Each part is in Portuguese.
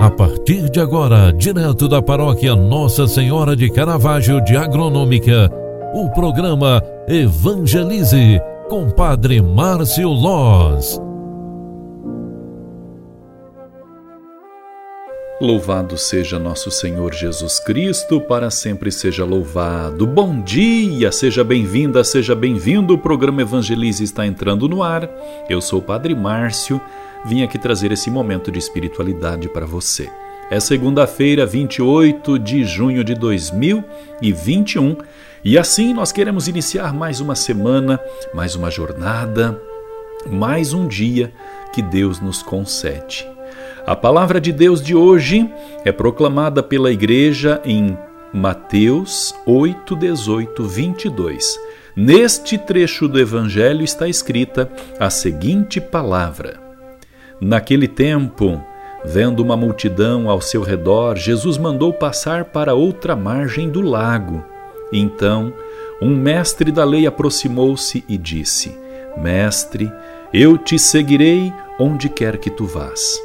A partir de agora, direto da paróquia Nossa Senhora de Caravaggio de Agronômica, o programa Evangelize com Padre Márcio Loz. Louvado seja nosso Senhor Jesus Cristo, para sempre seja louvado. Bom dia, seja bem-vinda, seja bem-vindo. O programa Evangelize está entrando no ar. Eu sou o Padre Márcio vim aqui trazer esse momento de espiritualidade para você. É segunda-feira, 28 de junho de 2021, e assim nós queremos iniciar mais uma semana, mais uma jornada, mais um dia que Deus nos concede. A palavra de Deus de hoje é proclamada pela igreja em Mateus 8, 18, 22. Neste trecho do Evangelho está escrita a seguinte palavra: Naquele tempo, vendo uma multidão ao seu redor, Jesus mandou passar para outra margem do lago. Então, um mestre da lei aproximou-se e disse: Mestre, eu te seguirei onde quer que tu vás.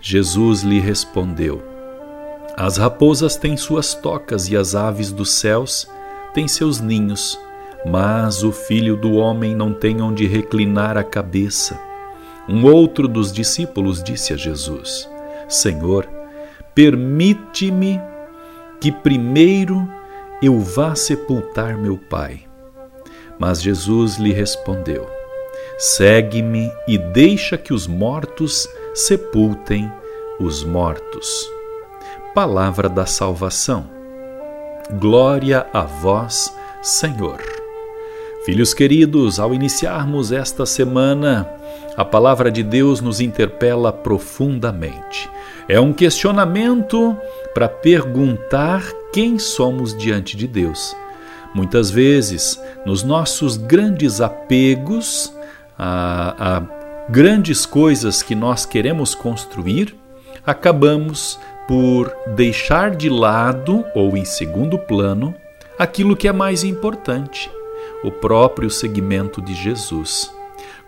Jesus lhe respondeu: As raposas têm suas tocas e as aves dos céus têm seus ninhos, mas o filho do homem não tem onde reclinar a cabeça. Um outro dos discípulos disse a Jesus: Senhor, permite-me que primeiro eu vá sepultar meu pai. Mas Jesus lhe respondeu: Segue-me e deixa que os mortos sepultem os mortos. Palavra da salvação. Glória a vós, Senhor. Filhos queridos, ao iniciarmos esta semana, a palavra de Deus nos interpela profundamente. É um questionamento para perguntar quem somos diante de Deus. Muitas vezes, nos nossos grandes apegos a, a grandes coisas que nós queremos construir, acabamos por deixar de lado ou em segundo plano aquilo que é mais importante, o próprio seguimento de Jesus.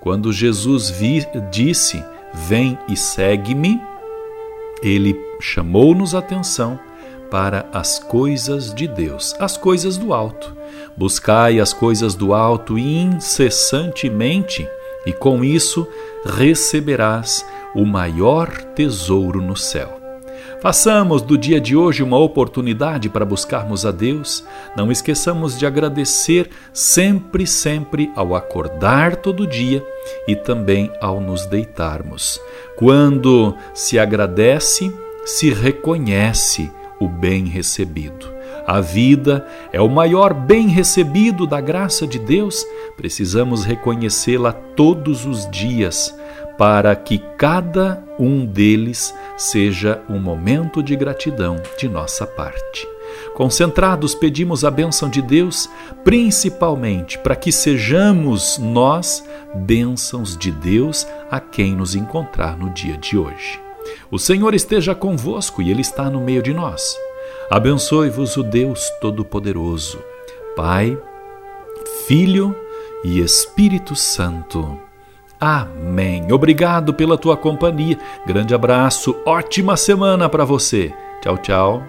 Quando Jesus vi, disse: Vem e segue-me, ele chamou-nos atenção para as coisas de Deus, as coisas do alto. Buscai as coisas do alto incessantemente, e com isso receberás o maior tesouro no céu. Façamos do dia de hoje uma oportunidade para buscarmos a Deus. Não esqueçamos de agradecer sempre, sempre ao acordar todo dia e também ao nos deitarmos. Quando se agradece, se reconhece o bem recebido. A vida é o maior bem recebido da graça de Deus, precisamos reconhecê-la todos os dias para que cada um deles seja um momento de gratidão de nossa parte. Concentrados, pedimos a bênção de Deus, principalmente para que sejamos nós bênçãos de Deus a quem nos encontrar no dia de hoje. O Senhor esteja convosco e Ele está no meio de nós. Abençoe-vos o Deus Todo-Poderoso, Pai, Filho e Espírito Santo. Amém. Obrigado pela tua companhia. Grande abraço, ótima semana para você. Tchau, tchau.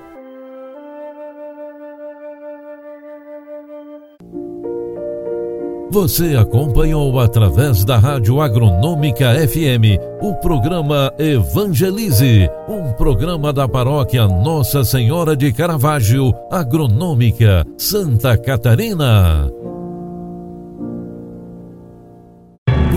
Você acompanhou através da Rádio Agronômica FM o programa Evangelize, um programa da paróquia Nossa Senhora de Caravaggio, Agronômica, Santa Catarina.